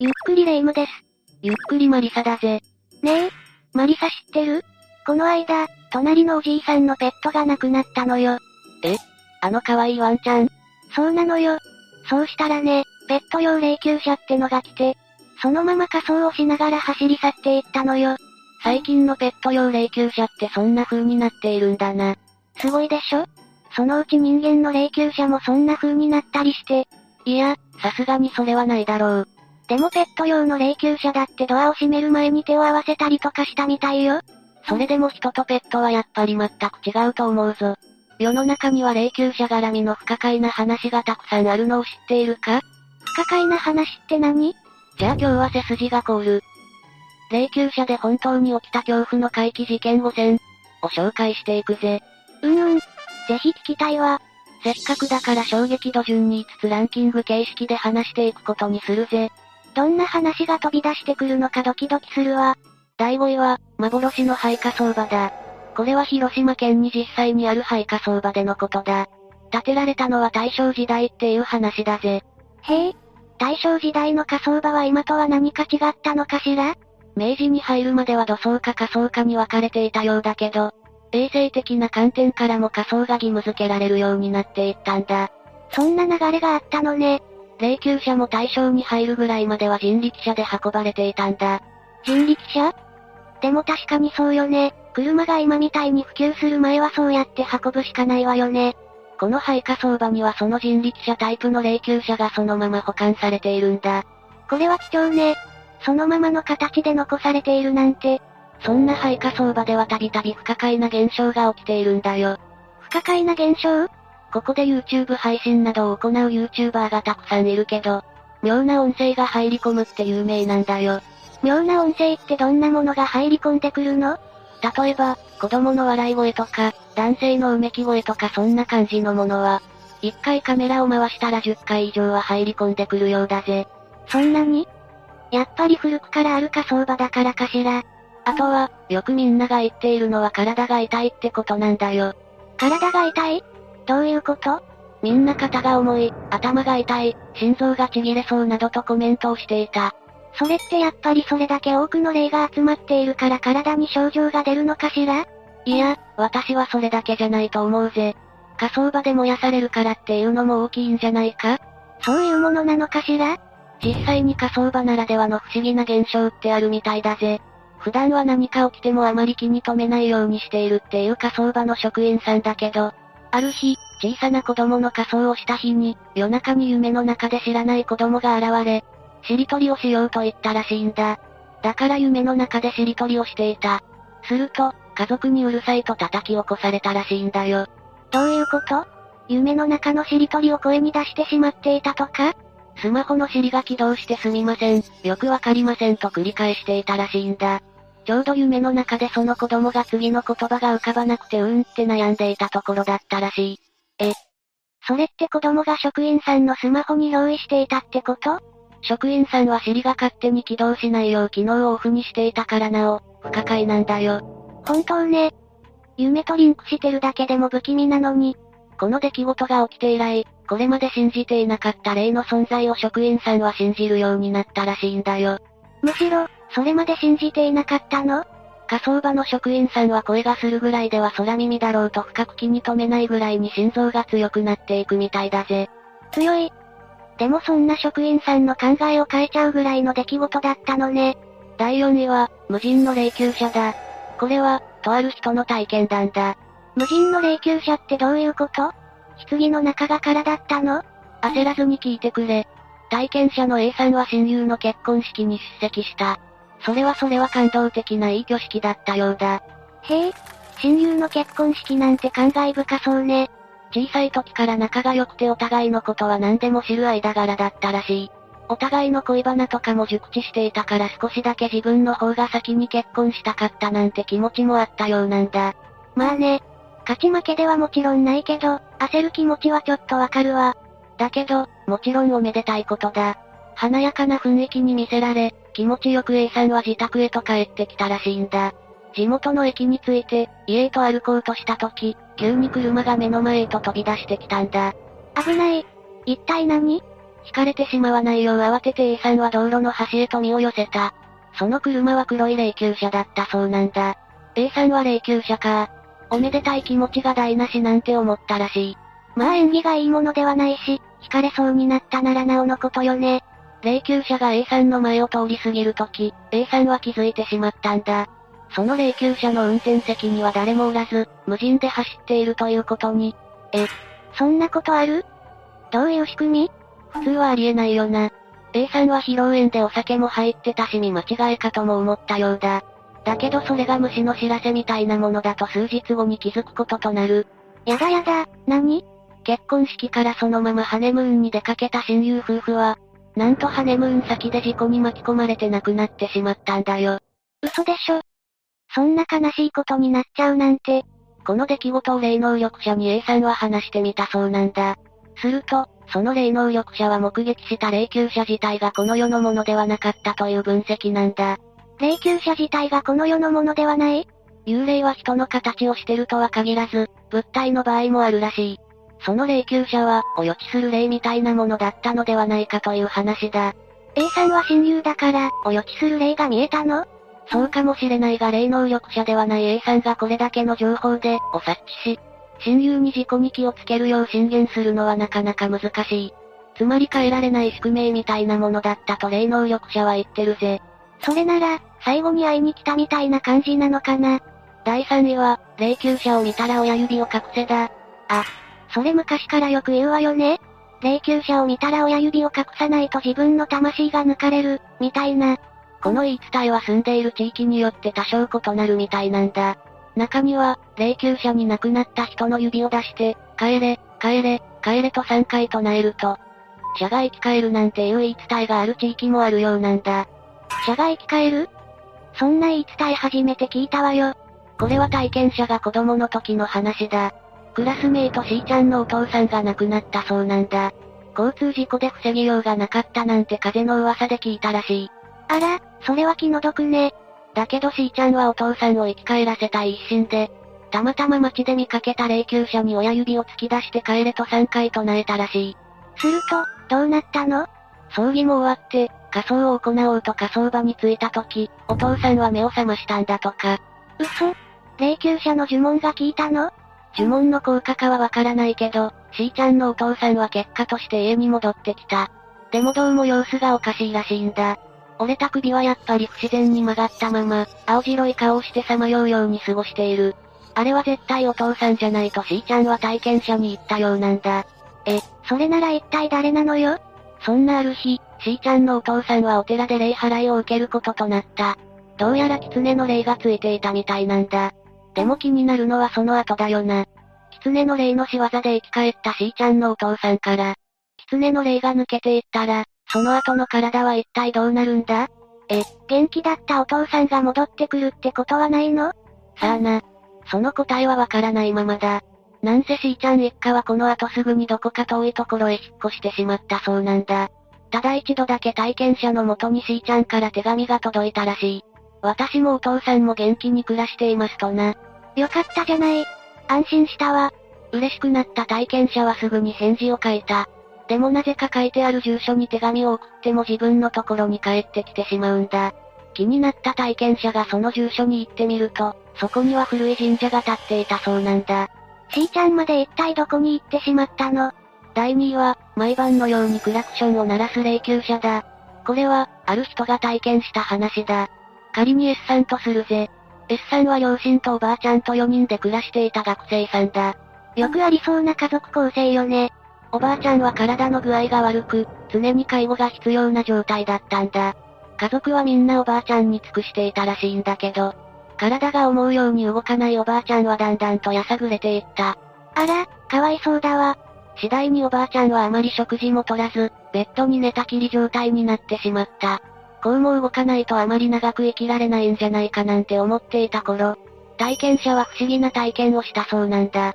ゆっくりレ夢ムです。ゆっくりマリサだぜ。ねえ、マリサ知ってる？この間、隣のおじいさんのペットが亡くなったのよ。えあの可愛いワンちゃん？そうなのよ。そうしたらね、ペット用霊柩車ってのが来て、そのまま仮装をしながら走り去っていったのよ。最近のペット用霊柩車ってそんな風になっているんだな。すごいでしょ？そのうち人間の霊柩車もそんな風になったりして。いや、さすがにそれはないだろう。でもペット用の霊柩車だってドアを閉める前に手を合わせたりとかしたみたいよ。それでも人とペットはやっぱり全く違うと思うぞ。世の中には霊柩車絡みの不可解な話がたくさんあるのを知っているか？不可解な話って何？じゃあ今日は背筋が凍る。霊柩車で本当に起きた恐怖の怪奇事件5選を紹介していくぜ。うんうん。ぜひ聞きたいわ。せっかくだから衝撃度順に5つランキング形式で話していくことにするぜ。どんな話が飛び出してくるのかドキドキするわ。第5位は、幻の廃火相場だ。これは広島県に実際にある廃火相場でのことだ。建てられたのは大正時代っていう話だぜ。へえ。大正時代の火葬場は今とは何か違ったのかしら？明治に入るまでは土葬か火葬かに分かれていたようだけど、衛生的な観点からも火葬が義務付けられるようになっていったんだ。そんな流れがあったのね。霊柩車も対象に入るぐらいまでは人力車で運ばれていたんだ。人力車？でも確かにそうよね。車が今みたいに普及する前はそうやって運ぶしかないわよね。この廃火相場にはその人力車タイプの霊柩車がそのまま保管されているんだ。これは貴重ね。そのままの形で残されているなんて。そんな廃火相場ではたびたび不可解な現象が起きているんだよ。不可解な現象？ここで YouTube 配信などを行う YouTuber がたくさんいるけど、妙な音声が入り込むって有名なんだよ。妙な音声ってどんなものが入り込んでくるの？例えば、子供の笑い声とか、男性のうめき声とかそんな感じのものは、一回カメラを回したら10回以上は入り込んでくるようだぜ。そんなに？やっぱり古くからある火葬場だからかしら。あとは、よくみんなが言っているのは体が痛いってことなんだよ。体が痛い？どういうこと？みんな肩が重い、頭が痛い、心臓がちぎれそうなどとコメントをしていた。それってやっぱりそれだけ多くの霊が集まっているから体に症状が出るのかしら？いや、私はそれだけじゃないと思うぜ。火葬場で燃やされるからっていうのも大きいんじゃないか？そういうものなのかしら？実際に火葬場ならではの不思議な現象ってあるみたいだぜ。普段は何か起きてもあまり気に留めないようにしているっていう火葬場の職員さんだけど、ある日、小さな子供の仮装をした日に、夜中に夢の中で知らない子供が現れ、しりとりをしようと言ったらしいんだ。だから夢の中でしりとりをしていた。すると、家族にうるさいと叩き起こされたらしいんだよ。どういうこと？夢の中のしりとりを声に出してしまっていたとか？スマホの尻が起動してすみません、よくわかりませんと繰り返していたらしいんだ。ちょうど夢の中でその子供が次の言葉が浮かばなくてうーんって悩んでいたところだったらしい。え、それって子供が職員さんのスマホに用意していたってこと？職員さんは尻が勝手に起動しないよう機能をオフにしていたからなお、不可解なんだよ。本当ね。夢とリンクしてるだけでも不気味なのに。この出来事が起きて以来、これまで信じていなかった霊の存在を職員さんは信じるようになったらしいんだよ。むしろ、それまで信じていなかったの？火葬場の職員さんは声がするぐらいでは空耳だろうと深く気に留めないぐらいに心臓が強くなっていくみたいだぜ。強い。でもそんな職員さんの考えを変えちゃうぐらいの出来事だったのね。第4位は、無人の霊柩車だ。これは、とある人の体験談だ。無人の霊柩車ってどういうこと？棺の中が空だったの？焦らずに聞いてくれ。体験者の A さんは親友の結婚式に出席した。それはそれは感動的ないい挙式だったようだ。へえ、親友の結婚式なんて感慨深そうね。小さい時から仲が良くてお互いのことは何でも知る間柄だったらしい。お互いの恋バナとかも熟知していたから少しだけ自分の方が先に結婚したかったなんて気持ちもあったようなんだ。まあね、勝ち負けではもちろんないけど、焦る気持ちはちょっとわかるわ。だけど、もちろんおめでたいことだ。華やかな雰囲気に見せられ、気持ちよく A さんは自宅へと帰ってきたらしいんだ。地元の駅に着いて、家へと歩こうとした時、急に車が目の前へと飛び出してきたんだ。危ない。一体何？惹かれてしまわないよう慌てて A さんは道路の端へと身を寄せた。その車は黒い霊柩車だったそうなんだ。A さんは霊柩車か。おめでたい気持ちが台無しなんて思ったらしい。まあ縁起がいいものではないし、惹かれそうになったならなおのことよね。霊柩車が A さんの前を通り過ぎるとき、A さんは気づいてしまったんだ。その霊柩車の運転席には誰もおらず、無人で走っているということに。え、そんなことある？どういう仕組み？普通はありえないよな。A さんは披露宴でお酒も入ってたし見間違いかとも思ったようだ。だけどそれが虫の知らせみたいなものだと数日後に気づくこととなる。やだやだ、何？結婚式からそのままハネムーンに出かけた親友夫婦は、なんとハネムーン先で事故に巻き込まれて亡くなってしまったんだよ。嘘でしょそんな悲しいことになっちゃうなんて。この出来事を霊能力者に A さんは話してみたそうなんだ。すると、その霊能力者は目撃した霊柩車自体がこの世のものではなかったという分析なんだ。霊柩車自体がこの世のものではない？幽霊は人の形をしてるとは限らず、物体の場合もあるらしい。その霊柩車は、お予知する霊みたいなものだったのではないかという話だ。A さんは親友だから、お予知する霊が見えたの？そうかもしれないが霊能力者ではない A さんがこれだけの情報で、お察知し、親友に事故に気をつけるよう進言するのはなかなか難しい。つまり変えられない宿命みたいなものだったと霊能力者は言ってるぜ。それなら、最後に会いに来たみたいな感じなのかな？第3位は、霊柩車を見たら親指を隠せだ。あ、それ昔からよく言うわよね。霊柩車を見たら親指を隠さないと自分の魂が抜かれる、みたいな。この言い伝えは住んでいる地域によって多少異なるみたいなんだ。中には、霊柩車に亡くなった人の指を出して、帰れ、帰れ、帰れと3回唱えると、車が生き返るなんていう言い伝えがある地域もあるようなんだ。車が生き返る？そんな言い伝え初めて聞いたわよ。これは体験者が子供の時の話だ。クラスメイト C ちゃんのお父さんが亡くなったそうなんだ。交通事故で防ぎようがなかったなんて風の噂で聞いたらしい。あら、それは気の毒ね。だけど C ちゃんはお父さんを生き返らせたい一心で、たまたま街で見かけた霊柩車に親指を突き出して帰れと3回唱えたらしい。すると、どうなったの？葬儀も終わって、仮装を行おうと仮装場に着いた時、お父さんは目を覚ましたんだとか。嘘霊柩車の呪文が効いたの？呪文の効果かはわからないけど、C ちゃんのお父さんは結果として家に戻ってきた。でもどうも様子がおかしいらしいんだ。折れた首はやっぱり不自然に曲がったまま、青白い顔をしてさまようように過ごしている。あれは絶対お父さんじゃないと C ちゃんは体験者に言ったようなんだ。え、それなら一体誰なのよ？そんなある日、C ちゃんのお父さんはお寺で霊払いを受けることとなった。どうやら狐の霊がついていたみたいなんだ。でも気になるのはその後だよな。狐の霊の仕業で生き返った C ちゃんのお父さんから、狐の霊が抜けていったら、その後の体は一体どうなるんだ？え、元気だったお父さんが戻ってくるってことはないの？さあな。その答えはわからないままだ。なんせ C ちゃん一家はこの後すぐにどこか遠いところへ引っ越してしまったそうなんだ。ただ一度だけ体験者のもとに C ちゃんから手紙が届いたらしい。私もお父さんも元気に暮らしていますとな。よかったじゃない。安心したわ。嬉しくなった体験者はすぐに返事を書いた。でもなぜか書いてある住所に手紙を送っても自分のところに帰ってきてしまうんだ。気になった体験者がその住所に行ってみると、そこには古い神社が建っていたそうなんだ。しーちゃんまで一体どこに行ってしまったの？第2位は、毎晩のようにクラクションを鳴らす霊柩車だ。これは、ある人が体験した話だ。仮に S さんとするぜ。S さんは両親とおばあちゃんと4人で暮らしていた学生さんだ。よくありそうな家族構成よね。おばあちゃんは体の具合が悪く、常に介護が必要な状態だったんだ。家族はみんなおばあちゃんに尽くしていたらしいんだけど、体が思うように動かないおばあちゃんはだんだんとやさぐれていった。あら、かわいそうだわ。次第におばあちゃんはあまり食事も取らず、ベッドに寝たきり状態になってしまった。こうも動かないとあまり長く生きられないんじゃないかなんて思っていた頃、体験者は不思議な体験をしたそうなんだ。ん？不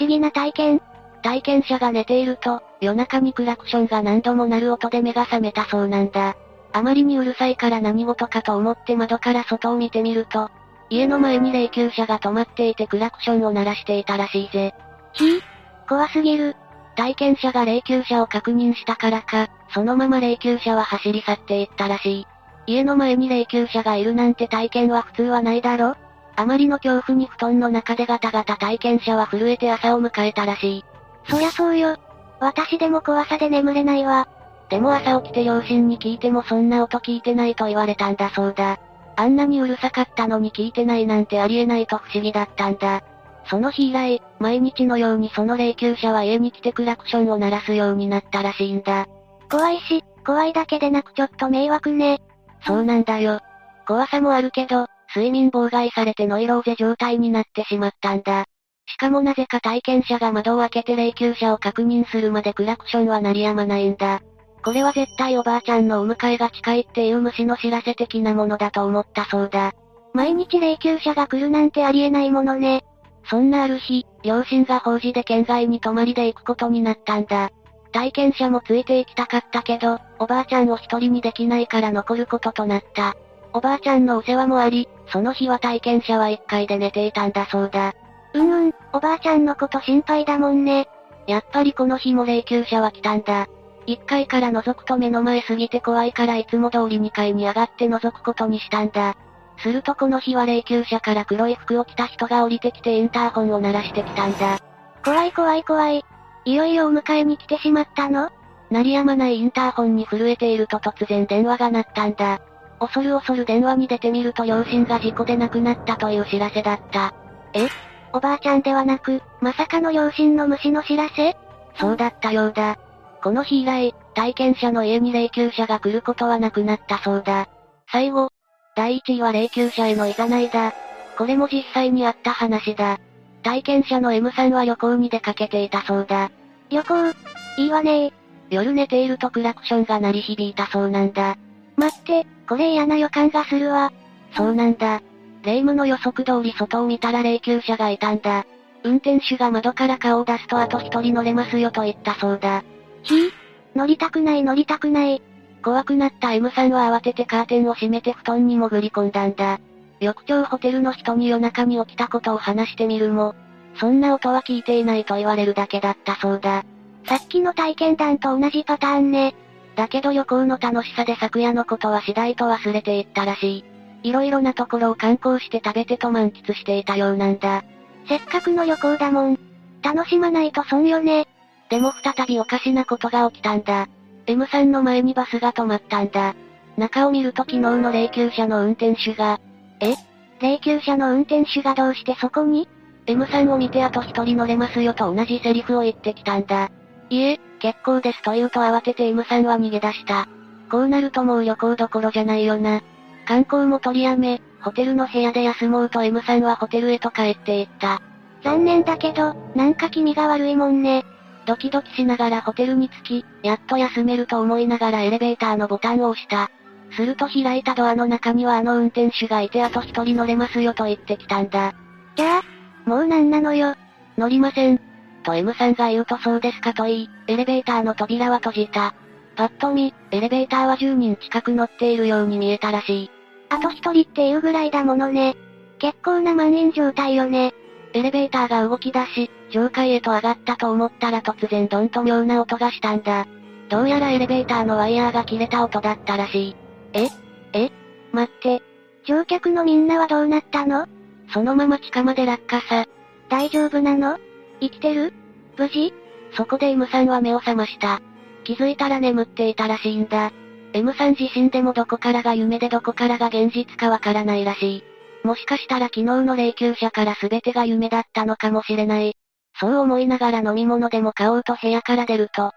思議な体験？体験者が寝ていると、夜中にクラクションが何度も鳴る音で目が覚めたそうなんだ。あまりにうるさいから何事かと思って窓から外を見てみると、家の前に霊柩車が止まっていてクラクションを鳴らしていたらしいぜ。ひぃ怖すぎる。体験者が霊柩車を確認したからか、そのまま霊柩車は走り去っていったらしい。家の前に霊柩車がいるなんて体験は普通はないだろあまりの恐怖に布団の中でガタガタ体験者は震えて朝を迎えたらしい。そりゃそうよ。私でも怖さで眠れないわ。でも朝起きて両親に聞いてもそんな音聞いてないと言われたんだそうだ。あんなにうるさかったのに聞いてないなんてありえないと不思議だったんだ。その日以来、毎日のようにその霊柩車は家に来てクラクションを鳴らすようになったらしいんだ。怖いし、怖いだけでなくちょっと迷惑ね。そうなんだよ。怖さもあるけど、睡眠妨害されてノイローゼ状態になってしまったんだ。しかもなぜか体験者が窓を開けて霊柩車を確認するまでクラクションは鳴りやまないんだ。これは絶対おばあちゃんのお迎えが近いっていう虫の知らせ的なものだと思ったそうだ。毎日霊柩車が来るなんてありえないものね。そんなある日、両親が法事で県外に泊まりで行くことになったんだ。体験者もついて行きたかったけど、おばあちゃんを一人にできないから残ることとなった。おばあちゃんのお世話もあり、その日は体験者は一階で寝ていたんだそうだ。うんうん、おばあちゃんのこと心配だもんね。やっぱりこの日も霊柩車は来たんだ。1階から覗くと目の前すぎて怖いからいつも通り2階に上がって覗くことにしたんだ。するとこの日は霊柩車から黒い服を着た人が降りてきてインターホンを鳴らしてきたんだ。怖い怖い怖い。いよいよお迎えに来てしまったの？鳴りやまないインターホンに震えていると突然電話が鳴ったんだ。恐る恐る電話に出てみると両親が事故で亡くなったという知らせだった。え？おばあちゃんではなく、まさかの両親の虫の知らせ？そうだったようだ。この日以来、体験者の家に霊柩車が来ることはなくなったそうだ。最後、第1位は霊柩車への誘いだ。これも実際にあった話だ。体験者の M さんは旅行に出かけていたそうだ。旅行？いいわね夜寝ているとクラクションが鳴り響いたそうなんだ。待って、これ嫌な予感がするわ。そうなんだ。霊夢の予測通り外を見たら霊柩車がいたんだ。運転手が窓から顔を出すとあと一人乗れますよと言ったそうだ。ひ？ぃ乗りたくない乗りたくない。怖くなった M さんは慌ててカーテンを閉めて布団に潜り込んだんだ。翌朝ホテルの人に夜中に起きたことを話してみるも、そんな音は聞いていないと言われるだけだったそうだ。さっきの体験談と同じパターンね。だけど旅行の楽しさで昨夜のことは次第と忘れていったらしい。いろいろなところを観光して食べてと満喫していたようなんだ。せっかくの旅行だもん。楽しまないと損よね。でも再びおかしなことが起きたんだ。M さんの前にバスが止まったんだ。中を見ると昨日の霊柩車の運転手が、え？霊柩車の運転手がどうしてそこに ?M さんを見てあと一人乗れますよと同じセリフを言ってきたんだ。いえ、結構ですと言うと慌てて M さんは逃げ出した。こうなるともう旅行どころじゃないよな。観光も取りやめ、ホテルの部屋で休もうと M さんはホテルへと帰っていった。残念だけど、なんか気味が悪いもんね。ドキドキしながらホテルに着き、やっと休めると思いながらエレベーターのボタンを押した。すると開いたドアの中にはあの運転手がいてあと一人乗れますよと言ってきたんだ。じゃあ、もうなんなのよ。乗りません。と M さんが言うとそうですかと言い、エレベーターの扉は閉じた。パッと見、エレベーターは10人近く乗っているように見えたらしい。あと一人っていうぐらいだものね。結構な満員状態よね。エレベーターが動き出し、上階へと上がったと思ったら突然どんと妙な音がしたんだ。どうやらエレベーターのワイヤーが切れた音だったらしい。え？え？待って。乗客のみんなはどうなったの？そのまま地下まで落下さ。大丈夫なの？生きてる？無事？そこで M さんは目を覚ました。気づいたら眠っていたらしいんだ。M さん自身でもどこからが夢でどこからが現実かわからないらしい。もしかしたら昨日の霊柩車から全てが夢だったのかもしれない。そう思いながら飲み物でも買おうと部屋から出ると、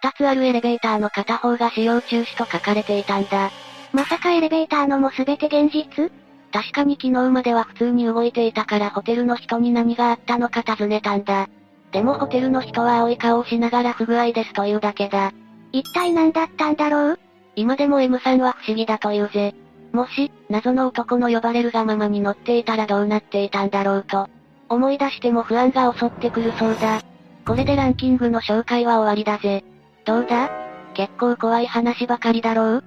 二つあるエレベーターの片方が使用中止と書かれていたんだ。まさかエレベーターのも全て現実？確かに昨日までは普通に動いていたからホテルの人に何があったのか尋ねたんだ。でもホテルの人は青い顔をしながら不具合ですというだけだ。一体何だったんだろう？今でも M さんは不思議だというぜ。もし、謎の男の呼ばれるがままに乗っていたらどうなっていたんだろうと。思い出しても不安が襲ってくるそうだ。これでランキングの紹介は終わりだぜ。どうだ？結構怖い話ばかりだろう？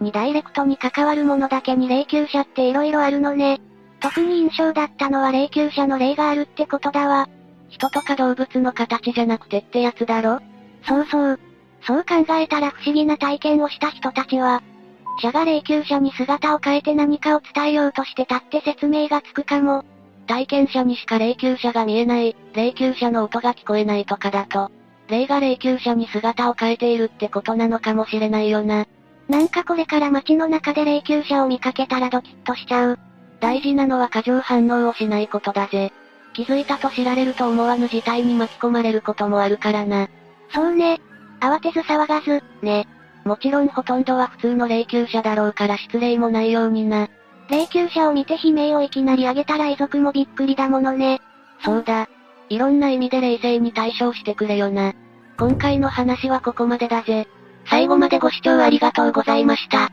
にダイレクトに関わるものだけに霊柩車って色々あるのね。特に印象だったのは霊柩車の霊があるってことだわ。人とか動物の形じゃなくてってやつだろ？そうそう。そう考えたら不思議な体験をした人たちは、者が霊柩車に姿を変えて何かを伝えようとしてたって説明がつくかも。体験者にしか霊柩車が見えない、霊柩車の音が聞こえないとかだと、霊が霊柩車に姿を変えているってことなのかもしれないよな。なんかこれから街の中で霊柩車を見かけたらドキッとしちゃう。大事なのは過剰反応をしないことだぜ。気づいたと知られると思わぬ事態に巻き込まれることもあるからな。そうね。慌てず騒がず、ね。もちろんほとんどは普通の霊柩車だろうから失礼もないようにな。霊柩車を見て悲鳴をいきなり上げたら遺族もびっくりだものね。そうだ。いろんな意味で冷静に対処してくれよな。今回の話はここまでだぜ。最後までご視聴ありがとうございました。